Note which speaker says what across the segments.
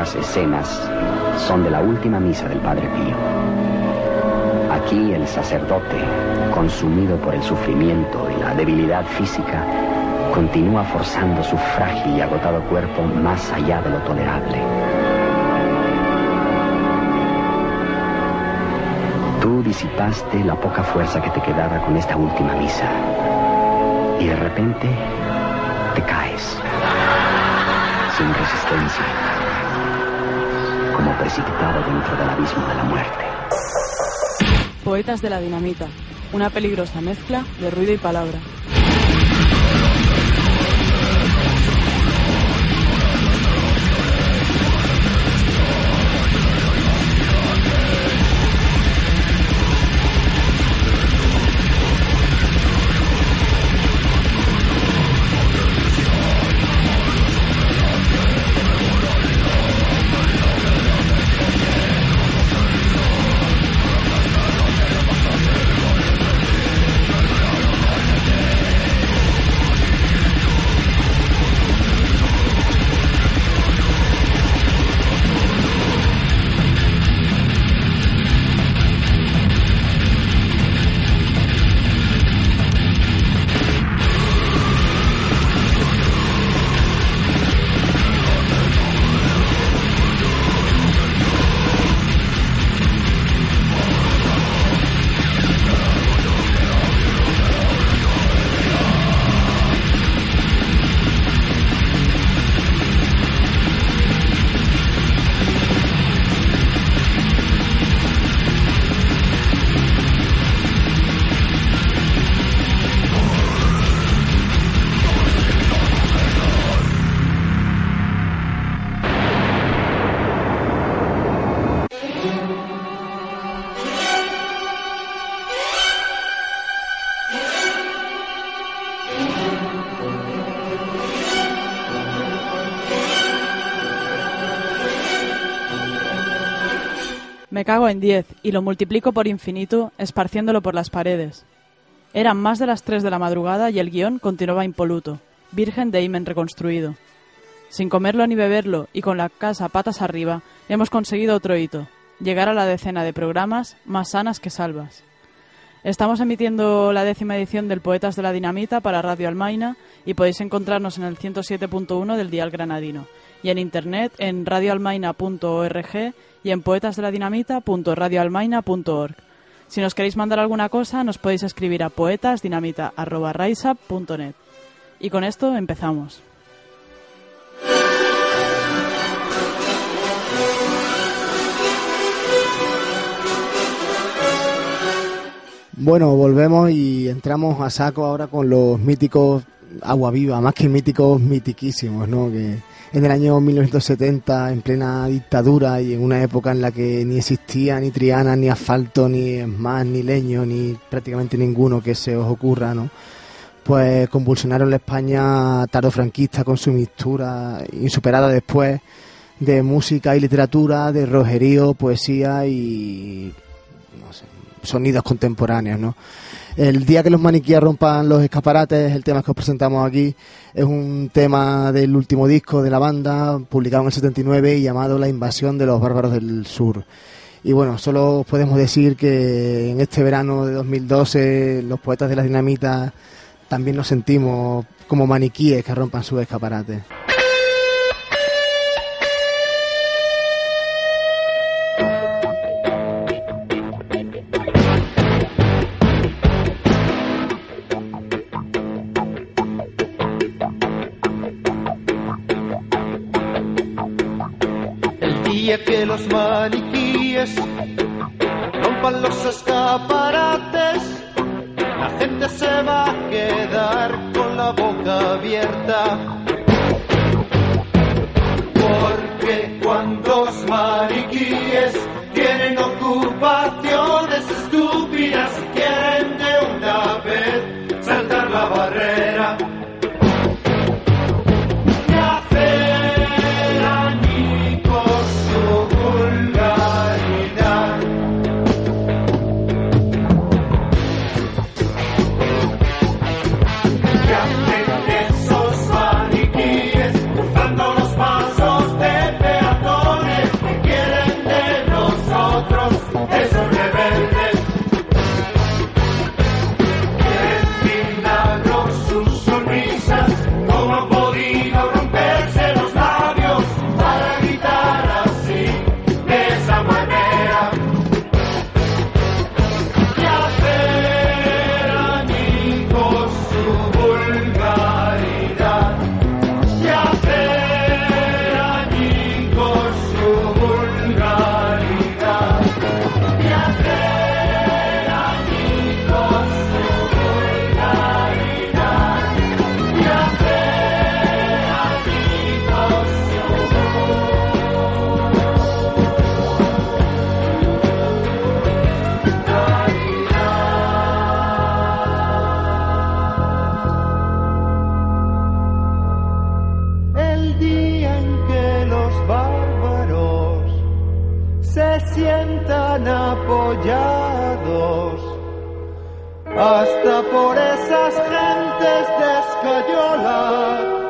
Speaker 1: escenas son de la última misa del Padre Pío. Aquí el sacerdote, consumido por el sufrimiento y la debilidad física, continúa forzando su frágil y agotado cuerpo más allá de lo tolerable. Tú disipaste la poca fuerza que te quedaba con esta última misa. Y de repente te caes. Sin resistencia. Precipitado dentro del abismo de la muerte.
Speaker 2: Poetas de la Dinamita, una peligrosa mezcla de ruido y palabra. Cago en 10 y lo multiplico por infinito, esparciéndolo por las paredes. Eran más de las 3 de la madrugada y el guion continuaba impoluto, virgen de imen reconstruido. Sin comerlo ni beberlo y con la casa patas arriba, hemos conseguido otro hito, llegar a la decena de programas más sanas que salvas. Estamos emitiendo la décima edición del Poetas de la Dinamita para Radio Almaina y podéis encontrarnos en el 107.1 del Dial Granadino y en internet en radioalmaina.org y en poetasdeladinamita.radioalmaina.org. Si nos queréis mandar alguna cosa, nos podéis escribir a poetasdinamita.risap.net. Y con esto empezamos.
Speaker 3: Bueno, volvemos y entramos a saco ahora con los míticos Agua Viva, más que míticos, mitiquísimos, ¿no? En el año 1970, en plena dictadura y en una época en la que ni existía ni Triana, ni asfalto, ni más, ni leño, ni prácticamente ninguno que se os ocurra, ¿no? Pues convulsionaron la España tardofranquista con su mixtura insuperada después de música y literatura, de rojerío, poesía y no sé, sonidos contemporáneos, ¿no? El día que los maniquíes rompan los escaparates, el tema que os presentamos aquí, es un tema del último disco de la banda, publicado en el 79 y llamado La invasión de los bárbaros del sur. Y bueno, solo podemos decir que en este verano de 2012 los poetas de la dinamita también nos sentimos como maniquíes que rompan sus escaparates.
Speaker 4: Que los maniquíes rompan los escaparates, la gente se va a quedar con la boca abierta. Porque cuando los maniquíes tienen ocupaciones sientan apoyados hasta por esas gentes de escayola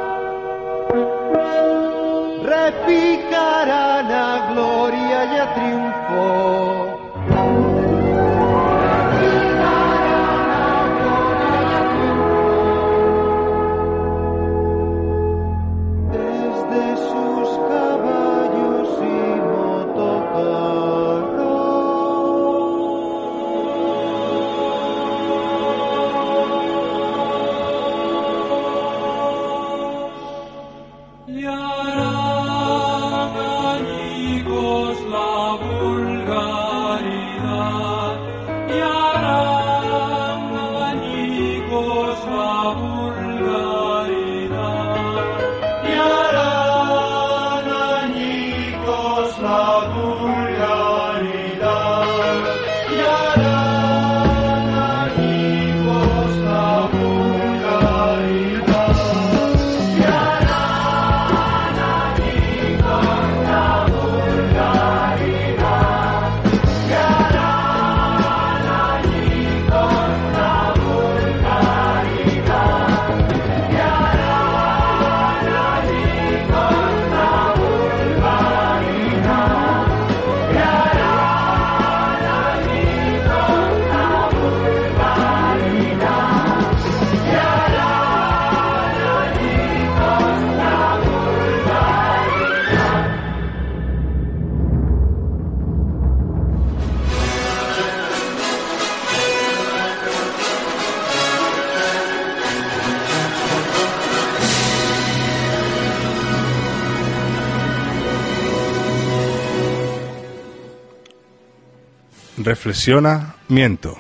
Speaker 5: Reflexiona, miento.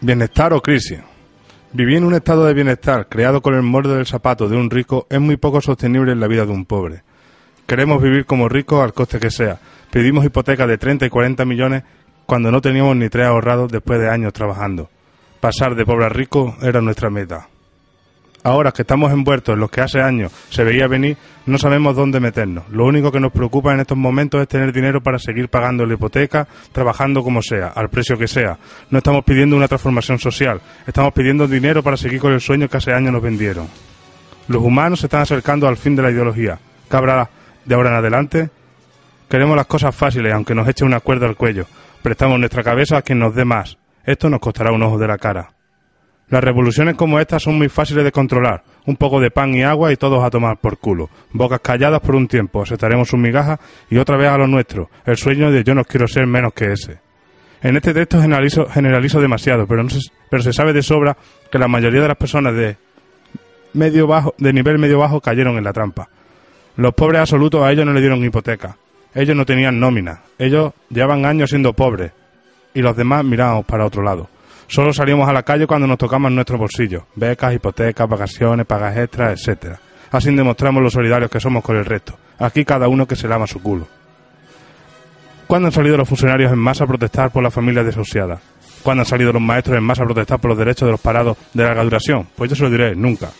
Speaker 5: Bienestar o crisis. Vivir en un estado de bienestar creado con el molde del zapato de un rico es muy poco sostenible en la vida de un pobre. Queremos vivir como ricos al coste que sea. Pedimos hipotecas de 30 y 40 millones cuando no teníamos ni tres ahorrados después de años trabajando. Pasar de pobre a rico era nuestra meta. Ahora que estamos envueltos en lo que hace años se veía venir, no sabemos dónde meternos. Lo único que nos preocupa en estos momentos es tener dinero para seguir pagando la hipoteca, trabajando como sea, al precio que sea. No estamos pidiendo una transformación social, estamos pidiendo dinero para seguir con el sueño que hace años nos vendieron. Los humanos se están acercando al fin de la ideología. ¿Qué habrá de ahora en adelante? Queremos las cosas fáciles, aunque nos eche una cuerda al cuello. Prestamos nuestra cabeza a quien nos dé más. Esto nos costará un ojo de la cara. Las revoluciones como estas son muy fáciles de controlar. Un poco de pan y agua y todos a tomar por culo. Bocas calladas por un tiempo, aceptaremos sus migajas y otra vez a lo nuestro. El sueño de yo no quiero ser menos que ese. En este texto generalizo, demasiado, pero, no se, pero se sabe de sobra que la mayoría de las personas de medio bajo, de nivel medio bajo cayeron en la trampa. Los pobres absolutos a ellos no le dieron hipoteca. Ellos no tenían nómina. Ellos llevan años siendo pobres. Y los demás mirábamos para otro lado. Solo salíamos a la calle cuando nos tocamos nuestros bolsillos. Becas, hipotecas, vacaciones, pagas extras, etcétera. Así demostramos lo solidarios que somos con el resto. Aquí cada uno que se lama su culo. ¿Cuándo han salido los funcionarios en masa a protestar por las familias desahuciadas? ¿Cuándo han salido los maestros en masa a protestar por los derechos de los parados de larga duración? Pues yo se lo diré, nunca.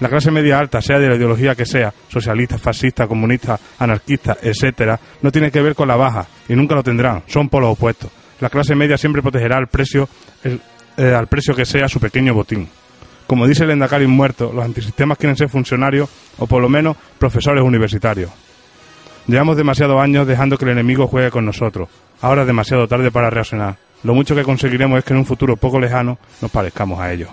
Speaker 5: La clase media alta, sea de la ideología que sea, socialista, fascista, comunista, anarquista, etcétera, no tiene que ver con la baja y nunca lo tendrán, son polos opuestos. La clase media siempre protegerá al precio, el- eh, al precio que sea su pequeño botín. Como dice el Endacari muerto, los antisistemas quieren ser funcionarios o por lo menos profesores universitarios. Llevamos demasiados años dejando que el enemigo juegue con nosotros. Ahora es demasiado tarde para reaccionar. Lo mucho que conseguiremos es que en un futuro poco lejano nos parezcamos a ellos.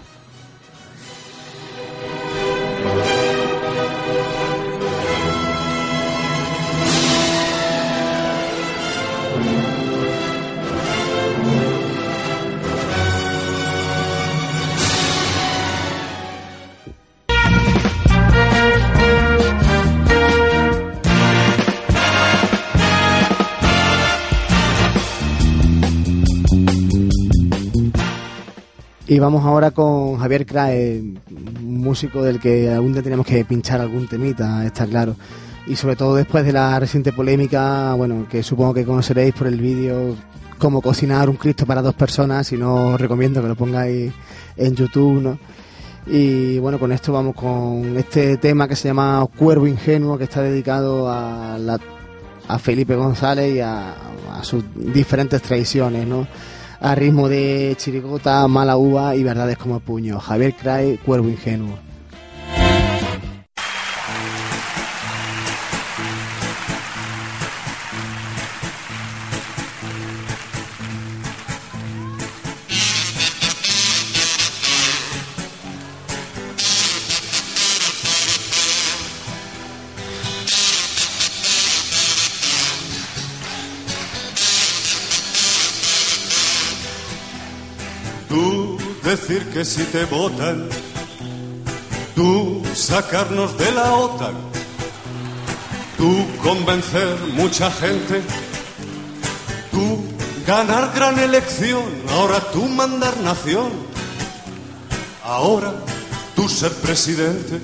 Speaker 3: Y vamos ahora con Javier Crae, un músico del que algún día tenemos que pinchar algún temita, está claro. Y sobre todo después de la reciente polémica, bueno, que supongo que conoceréis por el vídeo cómo cocinar un Cristo para dos personas, y no os recomiendo que lo pongáis en YouTube, ¿no? Y bueno, con esto vamos con este tema que se llama Cuervo Ingenuo, que está dedicado a, la- a Felipe González y a, a sus diferentes traiciones, ¿no? A ritmo de chirigota, mala uva y verdades como puño. Javier Cray, Cuervo Ingenuo.
Speaker 6: Decir que si te votan, tú sacarnos de la OTAN, tú convencer mucha gente, tú ganar gran elección, ahora tú mandar nación, ahora tú ser presidente,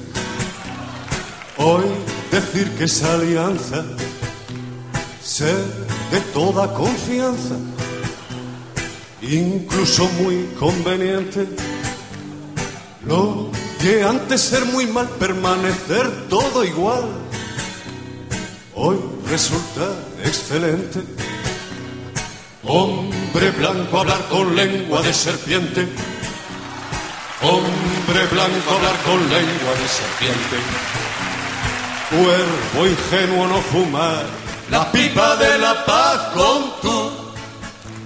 Speaker 6: hoy decir que esa alianza ser de toda confianza incluso muy conveniente. Lo que antes ser muy mal, permanecer todo igual, hoy resulta excelente. Hombre blanco hablar con lengua de serpiente. Hombre blanco hablar con lengua de serpiente. Cuervo ingenuo no fumar la pipa de la paz con tú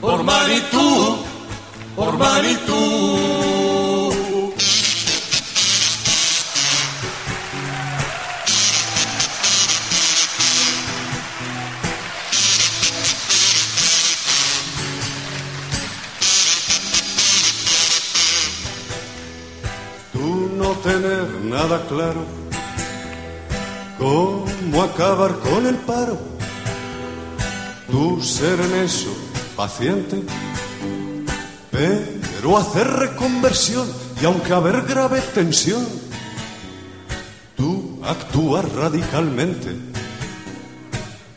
Speaker 6: por Manitú, por Manitú. Tú no tener nada claro, cómo acabar con el paro, tú ser en eso paciente, pero hacer reconversión y aunque haber grave tensión, tú actuar radicalmente,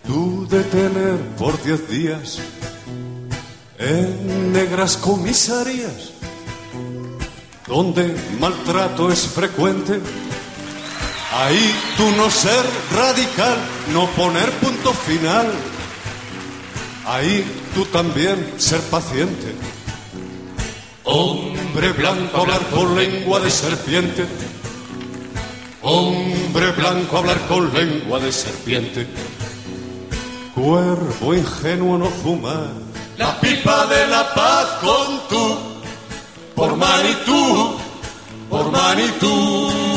Speaker 6: tú detener por diez días en negras comisarías, donde maltrato es frecuente. Ahí tú no ser radical, no poner punto final. Ahí tú también ser paciente. Hombre blanco hablar con lengua de serpiente. Hombre blanco hablar con lengua de serpiente. Cuervo ingenuo no fumar. La pipa de la paz con tú. Por Manitú, por Manitú.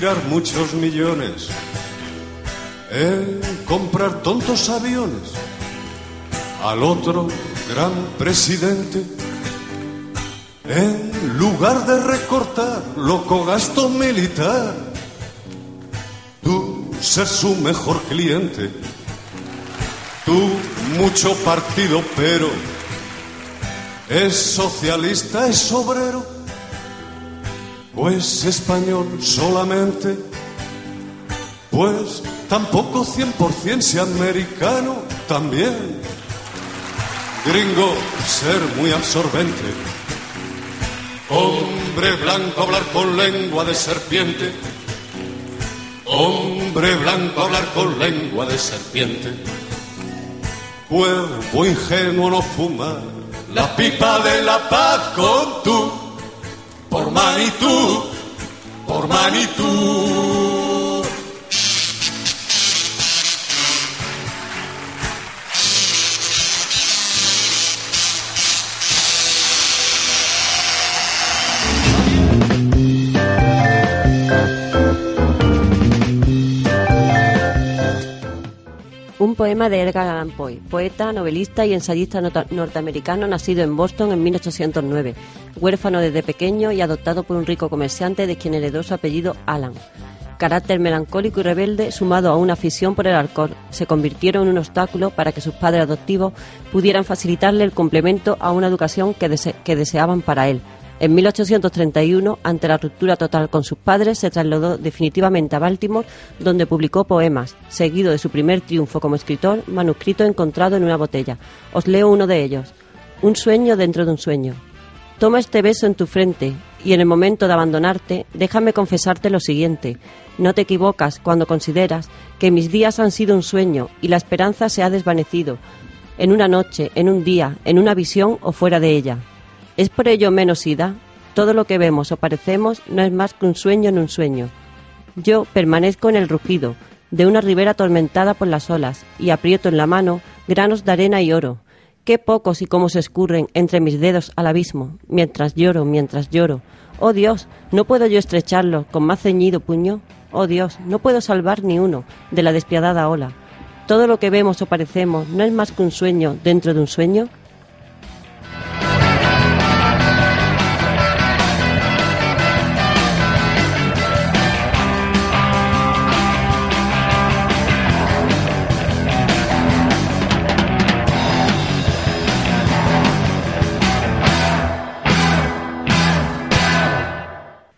Speaker 6: Tirar muchos millones en comprar tontos aviones al otro gran presidente. En lugar de recortar loco gasto militar, tú ser su mejor cliente. Tú mucho partido, pero es socialista, es obrero, pues español solamente, pues tampoco 100% si americano también. Gringo, ser muy absorbente. Hombre blanco, hablar con lengua de serpiente. Hombre blanco, hablar con lengua de serpiente. Cuerpo ingenuo no fumar la pipa de la paz con tú. Manitú, por Manitú.
Speaker 7: Poema de Edgar Allan Poe, poeta, novelista y ensayista norteamericano nacido en Boston en 1809, huérfano desde pequeño y adoptado por un rico comerciante de quien heredó su apellido Allan. Carácter melancólico y rebelde, sumado a una afición por el alcohol, se convirtieron en un obstáculo para que sus padres adoptivos pudieran facilitarle el complemento a una educación que deseaban para él. En 1831, ante la ruptura total con sus padres, se trasladó definitivamente a Baltimore, donde publicó poemas, seguido de su primer triunfo como escritor, manuscrito encontrado en una botella. Os leo uno de ellos. Un sueño dentro de un sueño. Toma este beso en tu frente y en el momento de abandonarte, déjame confesarte lo siguiente. No te equivocas cuando consideras que mis días han sido un sueño y la esperanza se ha desvanecido, en una noche, en un día, en una visión o fuera de ella. ¿Es por ello menos ida? Todo lo que vemos o parecemos no es más que un sueño en un sueño. Yo permanezco en el rugido de una ribera atormentada por las olas y aprieto en la mano granos de arena y oro. Qué pocos y cómo se escurren entre mis dedos al abismo, mientras lloro, mientras lloro. Oh Dios, ¿no puedo yo estrecharlo con más ceñido puño? Oh Dios, no puedo salvar ni uno de la despiadada ola. Todo lo que vemos o parecemos no es más que un sueño dentro de un sueño.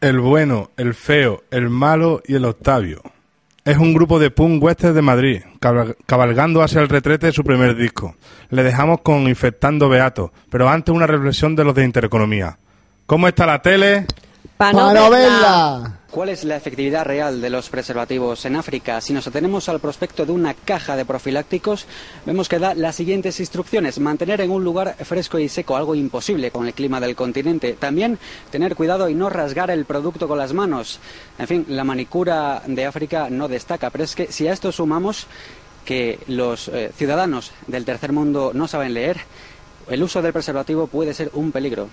Speaker 5: El bueno, el feo, el malo y el Octavio. Es un grupo de punk western de Madrid, cabal- cabalgando hacia el retrete de su primer disco. Le dejamos con Infectando Beato, pero antes una reflexión de los de Intereconomía. ¿Cómo está la tele?
Speaker 7: Pa'
Speaker 3: ¡Para
Speaker 7: no
Speaker 3: no
Speaker 7: verla.
Speaker 8: ¿Cuál es la efectividad real de los preservativos en África? Si nos atenemos al prospecto de una caja de profilácticos, vemos que da las siguientes instrucciones. Mantener en un lugar fresco y seco, algo imposible con el clima del continente. También tener cuidado y no rasgar el producto con las manos. En fin, la manicura de África no destaca, pero es que si a esto sumamos que los eh, ciudadanos del tercer mundo no saben leer, el uso del preservativo puede ser un peligro.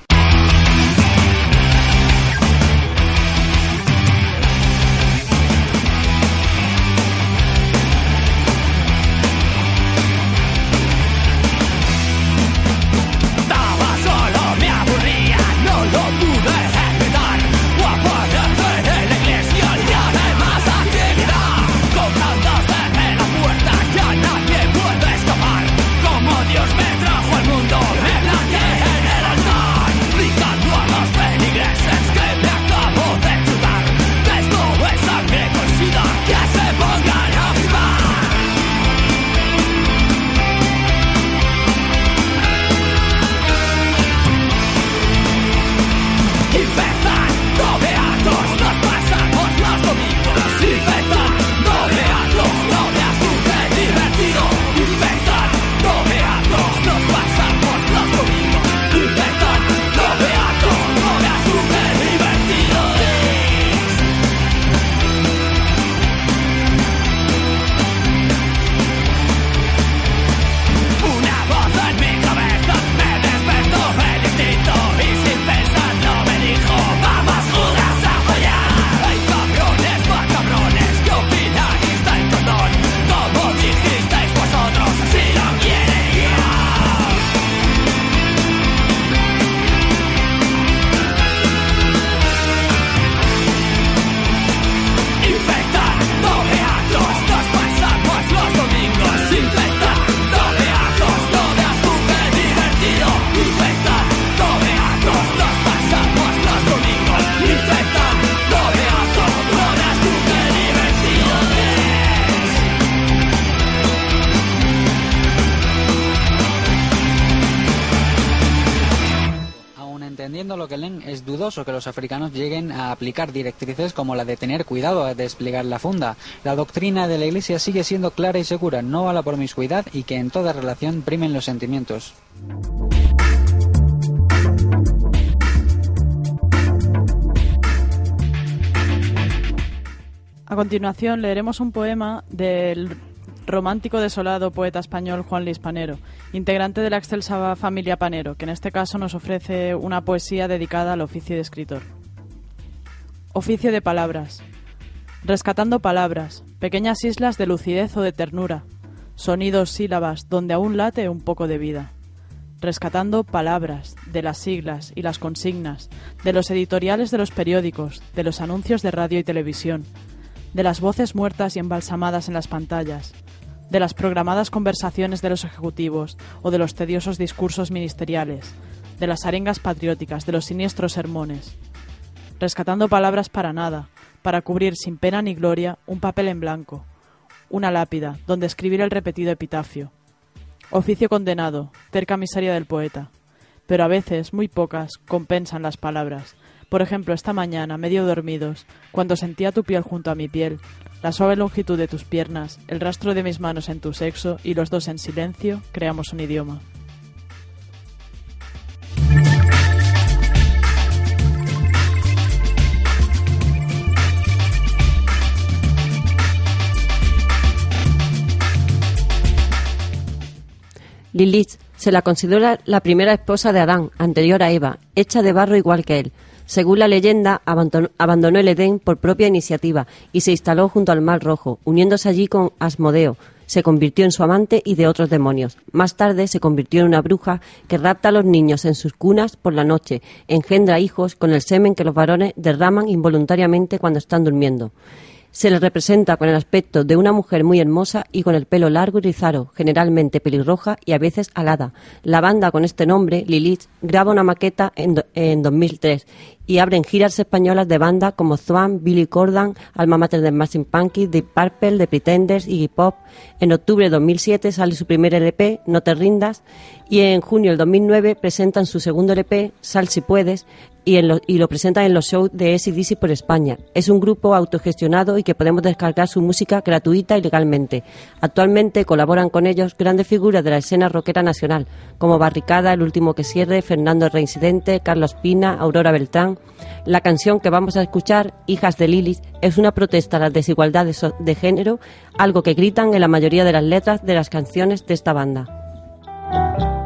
Speaker 8: Dudoso que los africanos lleguen a aplicar directrices como la de tener cuidado de desplegar la funda. La doctrina de la Iglesia sigue siendo clara y segura, no a la promiscuidad y que en toda relación primen los sentimientos.
Speaker 2: A continuación leeremos un poema del romántico desolado poeta español Juan Luis Panero, integrante de la excelsa familia Panero, que en este caso nos ofrece una poesía dedicada al oficio de escritor. Oficio de palabras. Rescatando palabras, pequeñas islas de lucidez o de ternura, sonidos, sílabas, donde aún late un poco de vida. Rescatando palabras, de las siglas y las consignas, de los editoriales de los periódicos, de los anuncios de radio y televisión, de las voces muertas y embalsamadas en las pantallas, de las programadas conversaciones de los ejecutivos o de los tediosos discursos ministeriales, de las arengas patrióticas, de los siniestros sermones, rescatando palabras para nada, para cubrir sin pena ni gloria un papel en blanco, una lápida donde escribir el repetido epitafio. Oficio condenado, terca miseria del poeta, pero a veces, muy pocas, compensan las palabras. Por ejemplo, esta mañana, medio dormidos, cuando sentía tu piel junto a mi piel, la suave longitud de tus piernas, el rastro de mis manos en tu sexo y los dos en silencio, creamos un idioma.
Speaker 7: Lilith se la considera la primera esposa de Adán, anterior a Eva, hecha de barro igual que él. Según la leyenda, abandonó, el Edén por propia iniciativa y se instaló junto al Mar Rojo, uniéndose allí con Asmodeo. Se convirtió en su amante y de otros demonios. Más tarde se convirtió en una bruja que rapta a los niños en sus cunas por la noche, engendra hijos con el semen que los varones derraman involuntariamente cuando están durmiendo. Se le representa con el aspecto de una mujer muy hermosa y con el pelo largo y rizado, generalmente pelirroja y a veces alada. La banda con este nombre, Lilith, graba una maqueta en, do- en 2003 y abren giras españolas de banda como Swan, Billy Corgan, Alma Mater de Smashing Pumpkins, Deep Purple, The Pretenders, Iggy Pop. En octubre de 2007 sale su primer LP, No te rindas, y en junio del 2009 presentan su segundo LP, Sal si puedes, y, lo, y lo presentan en los shows de SDC por España. Es un grupo autogestionado y que podemos descargar su música gratuita y legalmente. Actualmente colaboran con ellos grandes figuras de la escena rockera nacional, como Barricada, El Último que Cierre, Fernando Reincidente, Carlos Pina, Aurora Beltrán. La canción que vamos a escuchar, Hijas de Lilis, es una protesta a las desigualdades de género, algo que gritan en la mayoría de las letras de las canciones de esta banda.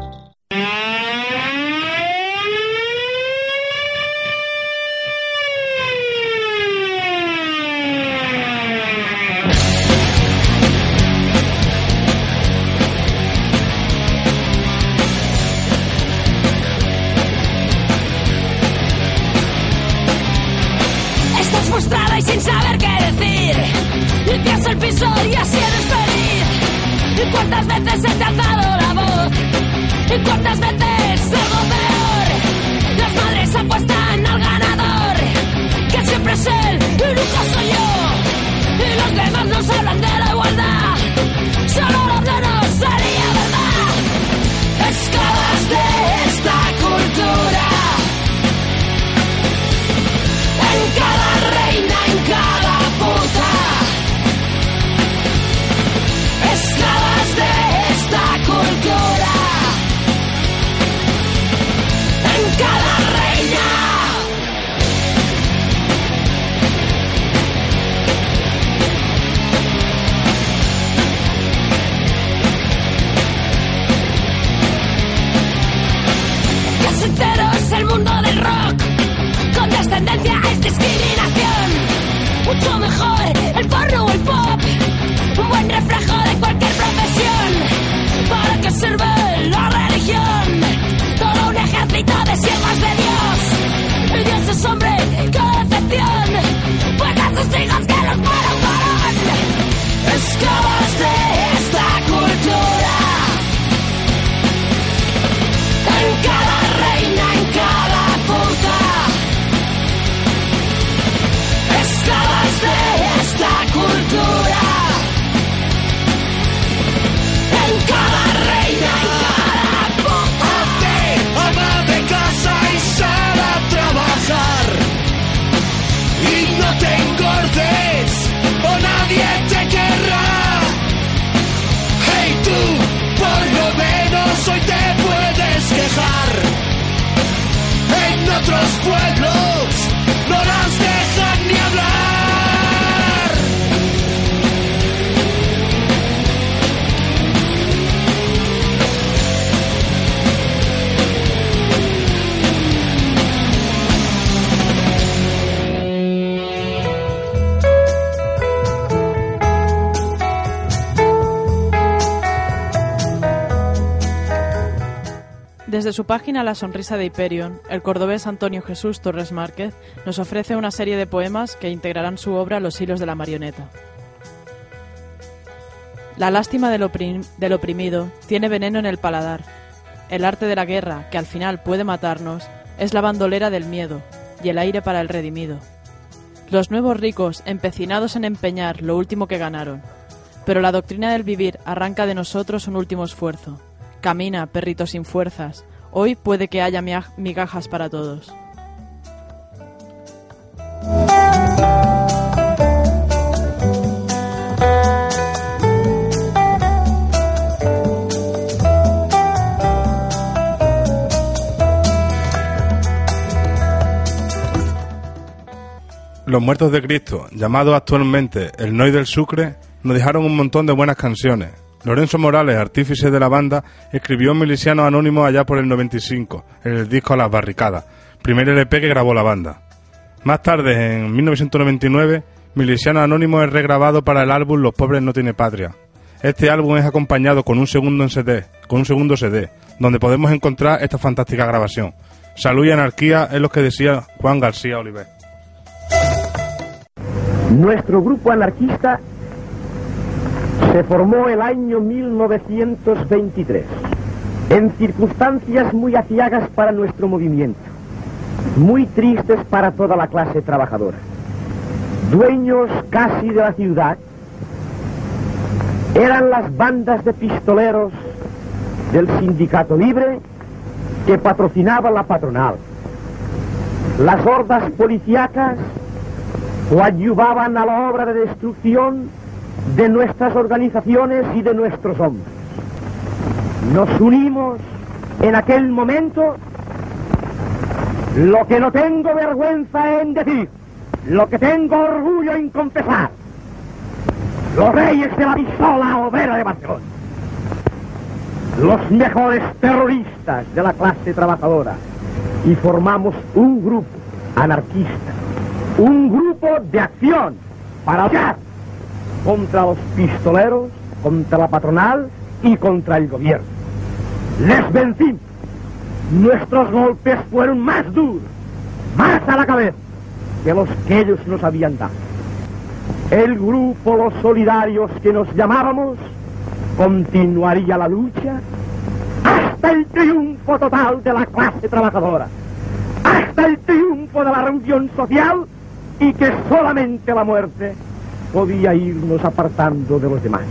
Speaker 2: Su página La Sonrisa de Hyperion, el cordobés Antonio Jesús Torres Márquez nos ofrece una serie de poemas que integrarán su obra Los hilos de la marioneta. La lástima del, del oprimido tiene veneno en el paladar. El arte de la guerra, que al final puede matarnos, es la bandolera del miedo y el aire para el redimido. Los nuevos ricos, empecinados en empeñar lo último que ganaron. Pero la doctrina del vivir arranca de nosotros un último esfuerzo. Camina, perrito sin fuerzas. Hoy puede que haya migajas para todos.
Speaker 5: Los muertos de Cristo, llamados actualmente el Noy del Sucre, nos dejaron un montón de buenas canciones. Lorenzo Morales, artífice de la banda, escribió Milicianos Anónimos allá por el 95, en el disco Las Barricadas, primer LP que grabó la banda. Más tarde, en 1999, Milicianos Anónimos es regrabado para el álbum Los Pobres No Tiene Patria. Este álbum es acompañado con un segundo en CD, con un segundo CD, donde podemos encontrar esta fantástica grabación. Salud y anarquía es lo que decía Juan García Oliver.
Speaker 9: Nuestro grupo anarquista se formó el año 1923, en circunstancias muy aciagas para nuestro movimiento, muy tristes para toda la clase trabajadora. Dueños casi de la ciudad eran las bandas de pistoleros del sindicato libre que patrocinaba la patronal. Las hordas policíacas coadyuvaban a la obra de destrucción de nuestras organizaciones y de nuestros hombres. Nos unimos en aquel momento lo que no tengo vergüenza en decir, lo que tengo orgullo en confesar. Los reyes de la pistola obrera de Barcelona. Los mejores terroristas de la clase trabajadora. Y formamos un grupo anarquista un grupo de acción para luchar contra los pistoleros, contra la patronal y contra el gobierno. Les vencimos. Nuestros golpes fueron más duros, más a la cabeza que los que ellos nos habían dado. El grupo Los Solidarios que nos llamábamos continuaría la lucha hasta el triunfo total de la clase trabajadora, hasta el triunfo de la reunión social y que solamente la muerte podía irnos apartando de los demás.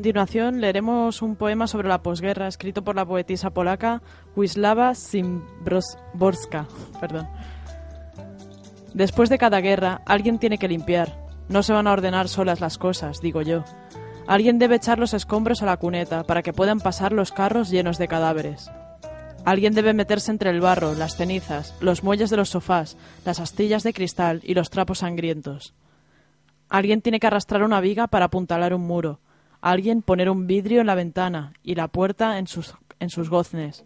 Speaker 2: Continuación leeremos un poema sobre la posguerra escrito por la poetisa polaca Wisława Szymborska. Perdón. Después de cada guerra, alguien tiene que limpiar. No se van a ordenar solas las cosas, digo yo. Alguien debe echar los escombros a la cuneta para que puedan pasar los carros llenos de cadáveres. Alguien debe meterse entre el barro, las cenizas, los muelles de los sofás, las astillas de cristal y los trapos sangrientos. Alguien tiene que arrastrar una viga para apuntalar un muro. Alguien poner un vidrio en la ventana y la puerta en sus, en sus goznes.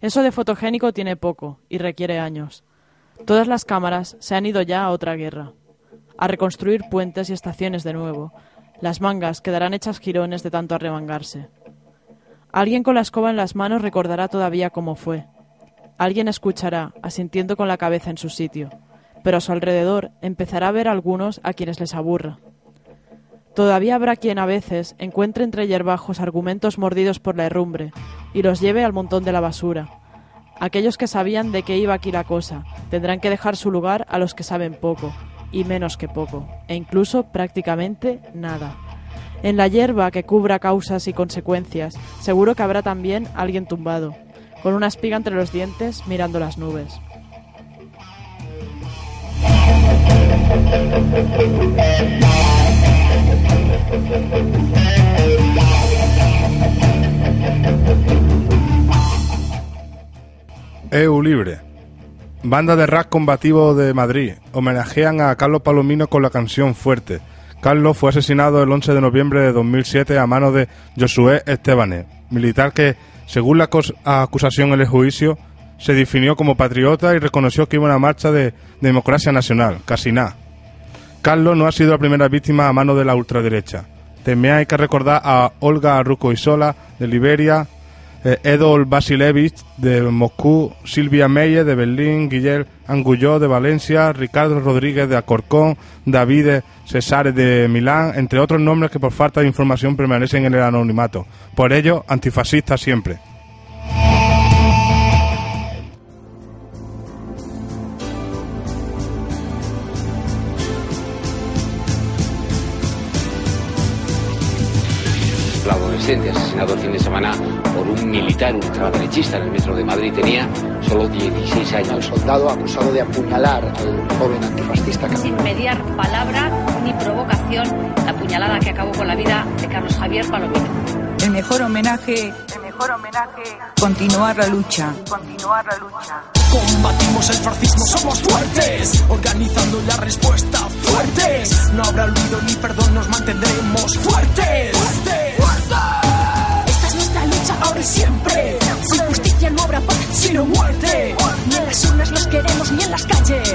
Speaker 2: Eso de fotogénico tiene poco y requiere años. Todas las cámaras se han ido ya a otra guerra, a reconstruir puentes y estaciones de nuevo. Las mangas quedarán hechas jirones de tanto arremangarse. Alguien con la escoba en las manos recordará todavía cómo fue. Alguien escuchará, asintiendo con la cabeza en su sitio, pero a su alrededor empezará a ver algunos a quienes les aburra. Todavía habrá quien a veces encuentre entre yerbajos argumentos mordidos por la herrumbre y los lleve al montón de la basura. Aquellos que sabían de qué iba aquí la cosa tendrán que dejar su lugar a los que saben poco, y menos que poco, e incluso prácticamente nada. En la hierba que cubra causas y consecuencias, seguro que habrá también alguien tumbado, con una espiga entre los dientes mirando las nubes.
Speaker 5: EU Libre. Banda de rap combativo de Madrid. Homenajean a Carlos Palomino con la canción Fuerte. Carlos fue asesinado el 11 de noviembre de 2007 a manos de Josué Estebanes, militar que, según la acusación en el juicio, se definió como patriota y reconoció que iba a una marcha de democracia nacional, casi nada. Carlos no ha sido la primera víctima a mano de la ultraderecha. También hay que recordar a Olga Rukoisola de Liberia, eh, Edol Basilevich de Moscú, Silvia Meyer de Berlín, Guillermo Angulló de Valencia, Ricardo Rodríguez de Alcorcón, David Cesares de Milán, entre otros nombres que por falta de información permanecen en el anonimato. Por ello, antifascistas siempre.
Speaker 10: Adolescente asesinado el fin de semana por un militar ultraderechista en el metro de Madrid tenía solo 16 años.
Speaker 11: El soldado acusado de apuñalar al joven antifascista.
Speaker 12: Sin mediar palabra ni provocación, la puñalada que acabó con la vida de Carlos Javier Palomino.
Speaker 13: El mejor homenaje, el mejor homenaje, continuar la lucha, continuar la lucha.
Speaker 14: Combatimos el fascismo, somos fuertes, organizando la respuesta fuertes. No habrá olvido ni perdón, nos mantendremos fuertes. Esta es nuestra lucha siempre. Sin justicia no habrá paz, sino muerte. Ni en las urnas los queremos, ni en las calles.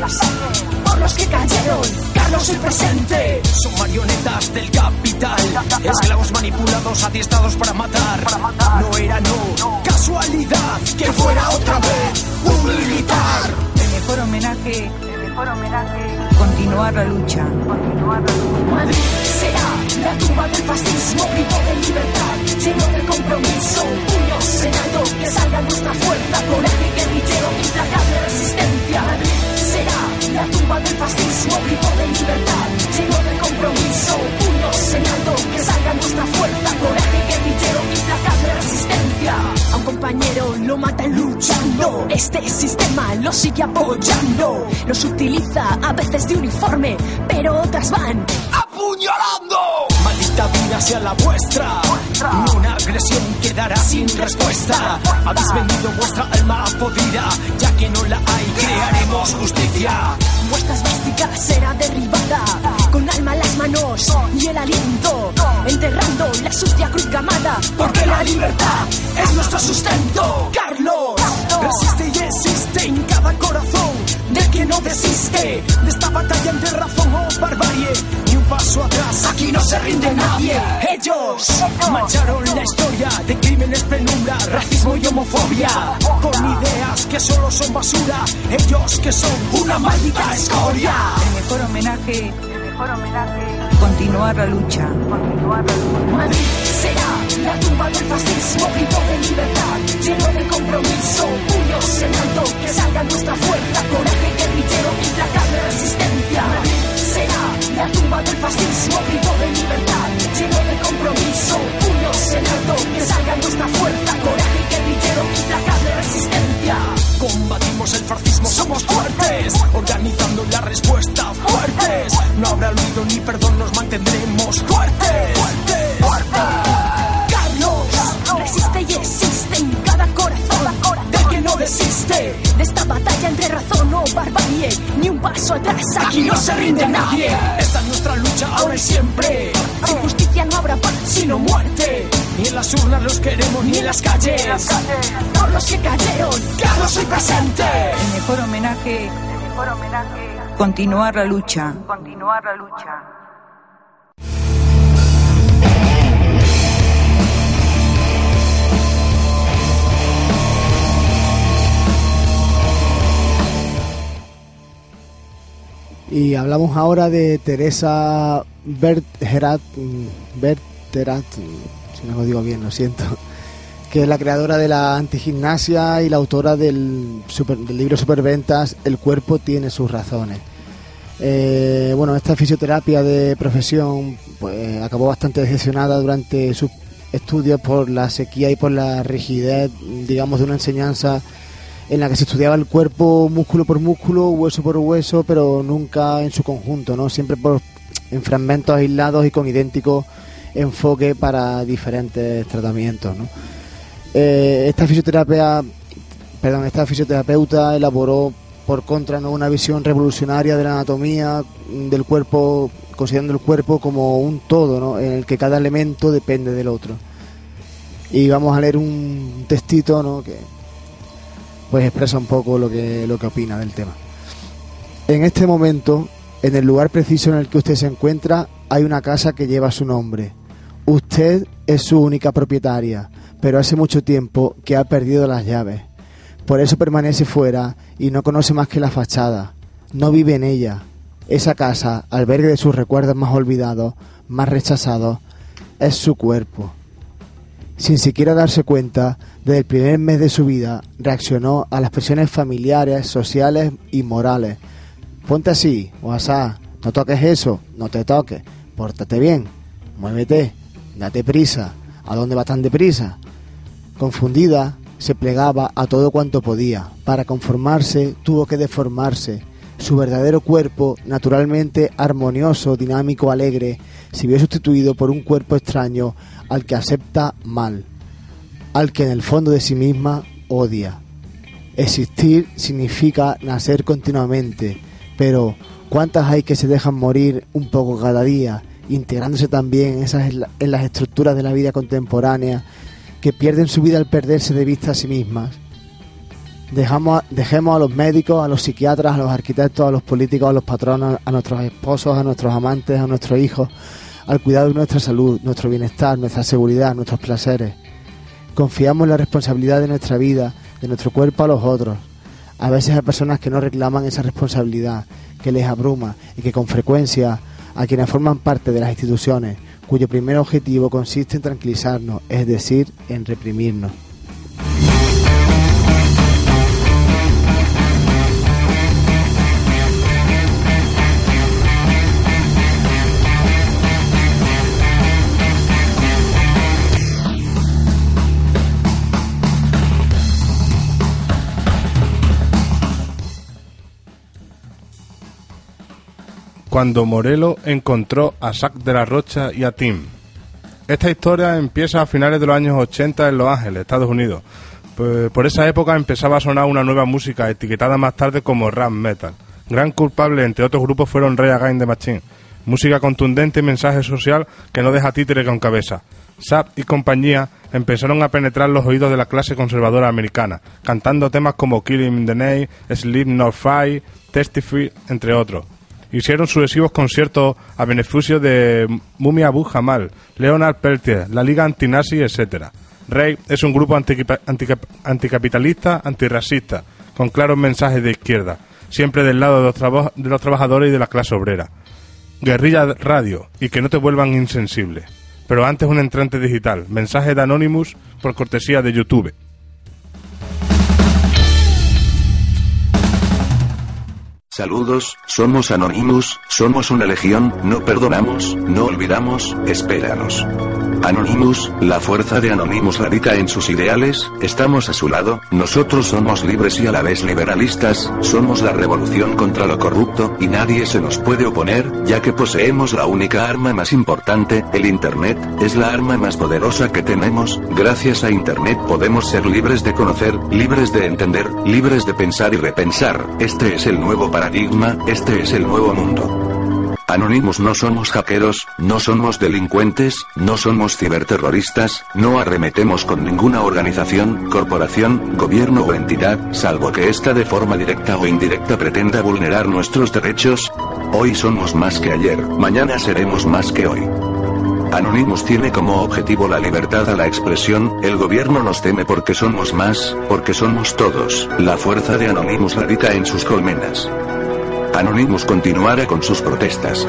Speaker 14: Por los que cayeron, Carlos el presente. Son marionetas del capital, esclavos manipulados, adiestrados para matar. No era no, casualidad que fuera otra vez un militar.
Speaker 13: El mejor homenaje, el mejor homenaje, continuar la lucha.
Speaker 14: Madrid será la tumba del fascismo, grito de libertad, lleno de compromiso, puños en que salga nuestra fuerza, coraje guerrillero, implacable resistencia. Será la tumba del fascismo, grito de libertad, lleno de compromiso, puños en que salga nuestra fuerza, coraje guerrillero, implacable resistencia. A un compañero lo matan luchando, este sistema lo sigue apoyando, los utiliza a veces de uniforme, pero otras van
Speaker 15: ¡Apuñalando! Vida sea la vuestra. Ni una agresión quedará sin respuesta. Habéis vendido vuestra alma podrida. Ya que no la hay, crearemos justicia.
Speaker 14: Vuestra esvástica será derribada con alma en las manos y el aliento, enterrando la sucia cruz gamada.
Speaker 15: Porque la libertad es nuestro sustento. Carlos, resiste y existe en cada corazón del que no desiste de esta batalla entre razón o barbarie. Paso atrás, aquí no se rinde nadie. Ellos mancharon la historia de crímenes, penumbra, racismo y homofobia. Con ideas que solo son basura. Ellos que son una maldita escoria.
Speaker 13: El mejor homenaje, continuar la lucha.
Speaker 14: Madrid será la tumba del fascismo, grito de libertad, lleno de compromiso, puños en alto, que salga nuestra fuerza, coraje guerrillero, implacable resistencia. Madrid la tumba del fascismo, grito de libertad, lleno de compromiso, puños en alto, que salga nuestra fuerza, coraje guerrillero, implacable resistencia.
Speaker 15: Combatimos el fascismo, somos fuertes, organizando la respuesta fuertes. No habrá olvido ni perdón, nos mantendremos fuertes.
Speaker 14: Carlos, de esta batalla entre razón o barbarie, ni un paso atrás,
Speaker 15: Aquí no se rinde nadie. Esta es nuestra lucha ahora y siempre.
Speaker 14: Sin justicia no habrá paz,
Speaker 15: Sino muerte. Ni en las urnas los queremos, ni en las calles.
Speaker 14: Por los que cayeron,
Speaker 15: Carlos, soy presente.
Speaker 13: El mejor homenaje, continuar la lucha. Continuar la lucha.
Speaker 3: Y hablamos ahora de Teresa Bergerat, Bergerat, mm, si no lo digo bien, lo siento, que es la creadora de la antigimnasia y la autora del, super- del libro Superventas El cuerpo tiene sus razones. Eh, bueno, esta fisioterapia de profesión pues acabó bastante decepcionada durante sus estudios por la sequía y por la rigidez, digamos, de una enseñanza en la que se estudiaba el cuerpo músculo por músculo, hueso por hueso, pero nunca en su conjunto, ¿no? Siempre por, en fragmentos aislados y con idéntico enfoque para diferentes tratamientos. Eh, esta fisioterapia, perdón, esta fisioterapeuta elaboró por contra ¿no? una visión revolucionaria de la anatomía del cuerpo, considerando el cuerpo como un todo, ¿no? en el que cada elemento depende del otro. Y vamos a leer un textito ¿no? que pues expresa un poco lo que, lo que opina del tema. En este momento, en el lugar preciso en el que usted se encuentra, hay una casa que lleva su nombre. Usted es su única propietaria, pero hace mucho tiempo que ha perdido las llaves. Por eso permanece fuera y no conoce más que la fachada. No vive en ella. Esa casa, albergue de sus recuerdos más olvidados, más rechazados, es su cuerpo. Sin siquiera darse cuenta, desde el primer mes de su vida reaccionó a las presiones familiares, sociales y morales. Ponte así, o asá, no toques eso, no te toques, pórtate bien, muévete, date prisa, ¿a dónde vas tan deprisa? Confundida, se plegaba a todo cuanto podía. Para conformarse, tuvo que deformarse. Su verdadero cuerpo, naturalmente armonioso, dinámico, alegre, se vio sustituido por un cuerpo extraño al que acepta mal, al que en el fondo de sí misma odia. Existir significa nacer continuamente, pero ¿cuántas hay que se dejan morir un poco cada día, integrándose también en, esas, en las estructuras de la vida contemporánea, que pierden su vida al perderse de vista a sí mismas? Dejamos, dejemos a los médicos, a los psiquiatras, a los arquitectos, a los políticos, a los patronos, a nuestros esposos, a nuestros amantes, a nuestros hijos, al cuidado de nuestra salud, nuestro bienestar, nuestra seguridad, nuestros placeres. Confiamos la responsabilidad de nuestra vida, de nuestro cuerpo a los otros. A veces hay personas que no reclaman esa responsabilidad, que les abruma y que con frecuencia a quienes forman parte de las instituciones, cuyo primer objetivo consiste en tranquilizarnos, es decir, en reprimirnos.
Speaker 5: Cuando Morelo encontró a Sac de la Rocha y a Tim. Esta historia empieza a finales de los años 80 en Los Ángeles, Estados Unidos. Pues por esa época empezaba a sonar una nueva música etiquetada más tarde como rap metal. Gran culpable entre otros grupos fueron Ray Again de Machine. Música contundente y mensaje social que no deja títere con cabeza. Sap y compañía empezaron a penetrar los oídos de la clase conservadora americana, cantando temas como Killing in the Name, Sleep Not Fight, Testify, entre otros. Hicieron sucesivos conciertos a beneficio de Mumia Abu Jamal, Leonard Peltier, la Liga Antinazi, etc. Rey es un grupo anticapitalista, antirracista, con claros mensajes de izquierda, siempre del lado de los, de los trabajadores y de la clase obrera. Guerrilla Radio y que no te vuelvan insensible. Pero antes un entrante digital, mensaje de Anonymous por cortesía de YouTube.
Speaker 16: Saludos, somos Anonymous, somos una legión, no perdonamos, no olvidamos, espéranos. Anonymous, la fuerza de Anonymous radica en sus ideales, estamos a su lado, nosotros somos libres y a la vez liberalistas, somos la revolución contra lo corrupto, y nadie se nos puede oponer, ya que poseemos la única arma más importante, el Internet, es la arma más poderosa que tenemos, gracias a Internet podemos ser libres de conocer, libres de entender, libres de pensar y repensar, este es el nuevo paradigma, este es el nuevo mundo. Anonymous no somos hackeros, no somos delincuentes, no somos ciberterroristas, no arremetemos con ninguna organización, corporación, gobierno o entidad, salvo que ésta de forma directa o indirecta pretenda vulnerar nuestros derechos. Hoy somos más que ayer, mañana seremos más que hoy. Anonymous tiene como objetivo la libertad a la expresión, el gobierno nos teme porque somos más, porque somos todos, la fuerza de Anonymous radica en sus colmenas. Anonymous continuará con sus protestas.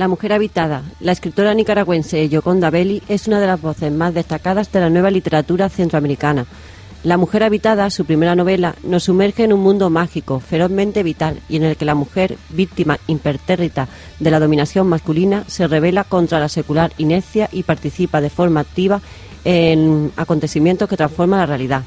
Speaker 7: La mujer habitada. La escritora nicaragüense Yoconda Belli es una de las voces más destacadas de la nueva literatura centroamericana. La mujer habitada, su primera novela, nos sumerge en un mundo mágico, ferozmente vital, y en el que la mujer, víctima impertérrita de la dominación masculina, se revela contra la secular inercia y participa de forma activa en acontecimientos que transforman la realidad.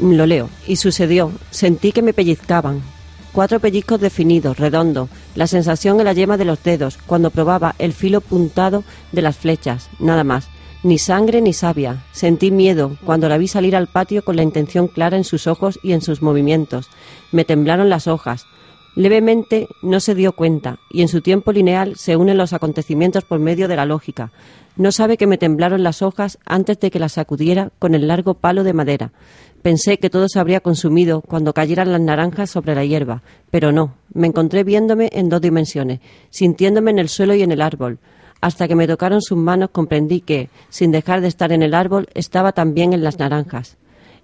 Speaker 7: Lo leo. Y sucedió. Sentí que me pellizcaban. Cuatro pellizcos definidos, redondos. La sensación en la yema de los dedos, cuando probaba el filo puntado de las flechas. Nada más. Ni sangre ni savia. Sentí miedo cuando la vi salir al patio con la intención clara en sus ojos y en sus movimientos. Me temblaron las hojas. Levemente no se dio cuenta, y en su tiempo lineal se unen los acontecimientos por medio de la lógica. No sabe que me temblaron las hojas antes de que las sacudiera con el largo palo de madera. Pensé que todo se habría consumido cuando cayeran las naranjas sobre la hierba, pero no. Me encontré viéndome en dos dimensiones, sintiéndome en el suelo y en el árbol. Hasta que me tocaron sus manos comprendí que, sin dejar de estar en el árbol, estaba también en las naranjas.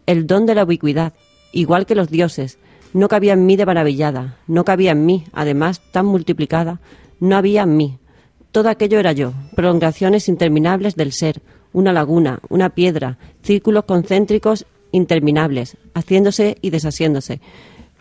Speaker 7: El don de la ubicuidad, igual que los dioses, no cabía en mí de maravillada, no cabía en mí, además, tan multiplicada, no había en mí. Todo aquello era yo, prolongaciones interminables del ser, una laguna, una piedra, círculos concéntricos interminables, haciéndose y deshaciéndose.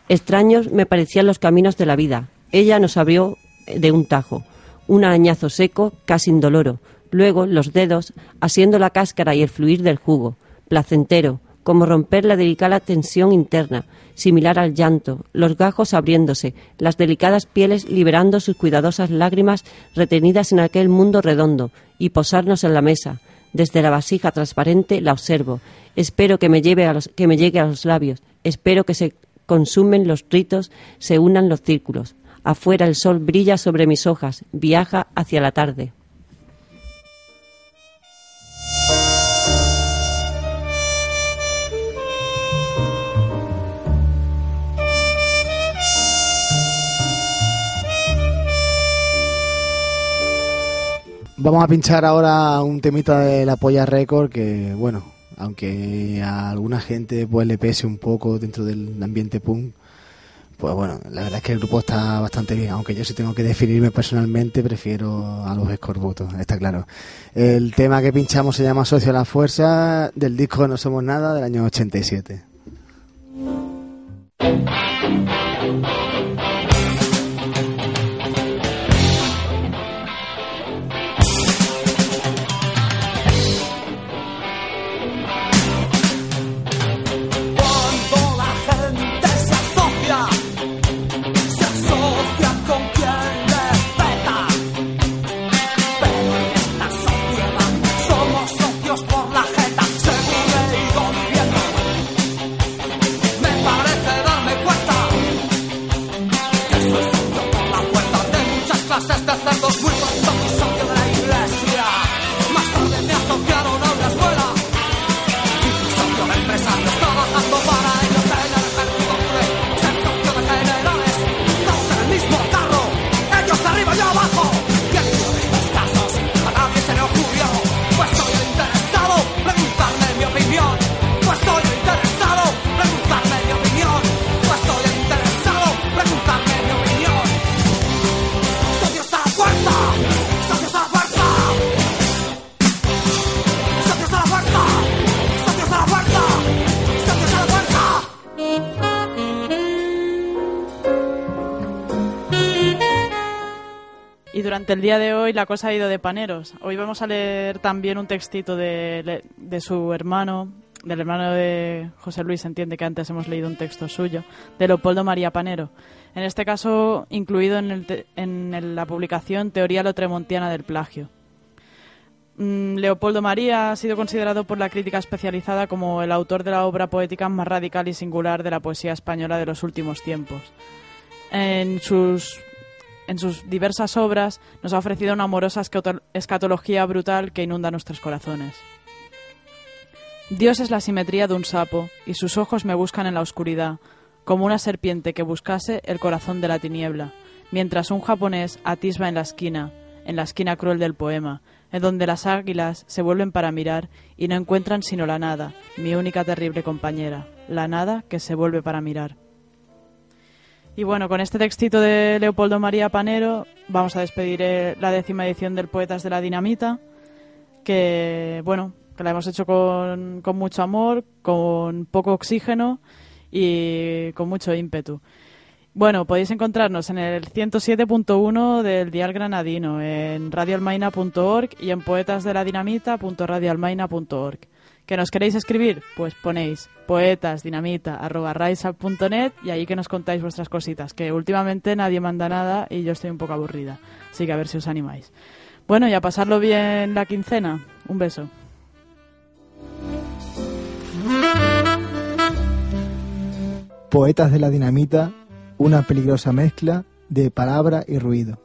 Speaker 7: Extraños me parecían los caminos de la vida. Ella nos abrió de un tajo, un arañazo seco, casi indoloro. Luego los dedos, asiendo la cáscara y el fluir del jugo, placentero, como romper la delicada tensión interna, similar al llanto, los gajos abriéndose, las delicadas pieles liberando sus cuidadosas lágrimas retenidas en aquel mundo redondo, y posarnos en la mesa. Desde la vasija transparente la observo. Espero que me, lleve a los, que me llegue a los labios. Espero que se consumen los ritos, se unan los círculos. Afuera el sol brilla sobre mis hojas, viaja hacia la tarde.
Speaker 17: Vamos a pinchar ahora un temita de la Polla Record que, bueno, aunque a alguna gente pues le pese un poco dentro del ambiente punk, pues bueno, la verdad es que el grupo está bastante bien, aunque yo si tengo que definirme personalmente prefiero a los escorbutos, está claro. El tema que pinchamos se llama Socio a la Fuerza del disco No Somos Nada del año 87.
Speaker 2: Durante el día de hoy la cosa ha ido de paneros. Hoy vamos a leer también un textito de, su hermano, del hermano de José Luis, entiende que antes hemos leído un texto suyo, de Leopoldo María Panero. En este caso, incluido en, la publicación Teoría Lotremontiana del Plagio. Mm, Leopoldo María ha sido considerado por la crítica especializada como el autor de la obra poética más radical y singular de la poesía española de los últimos tiempos. En sus, en sus diversas obras nos ha ofrecido una amorosa escato- escatología brutal que inunda nuestros corazones. Dios es la simetría de un sapo, y sus ojos me buscan en la oscuridad, como una serpiente que buscase el corazón de la tiniebla, mientras un japonés atisba en la esquina, en la esquina cruel del poema, en donde las águilas se vuelven para mirar y no encuentran sino la nada, mi única terrible compañera, la nada que se vuelve para mirar. Y bueno, con este textito de Leopoldo María Panero vamos a despedir eh, la décima edición del Poetas de la Dinamita, que bueno, que la hemos hecho con, con mucho amor, con poco oxígeno y con mucho ímpetu. Bueno, podéis encontrarnos en el 107.1 del Dial Granadino, en radioalmaina.org y en poetasdeladinamita.radioalmaina.org. ¿Que nos queréis escribir? Pues ponéis poetasdinamita.riseup.net y ahí que nos contáis vuestras cositas, que últimamente nadie manda nada y yo estoy un poco aburrida. Así que a ver si os animáis. Bueno, y a pasarlo bien la quincena. Un beso.
Speaker 18: Poetas de la Dinamita, una peligrosa mezcla de palabra y ruido.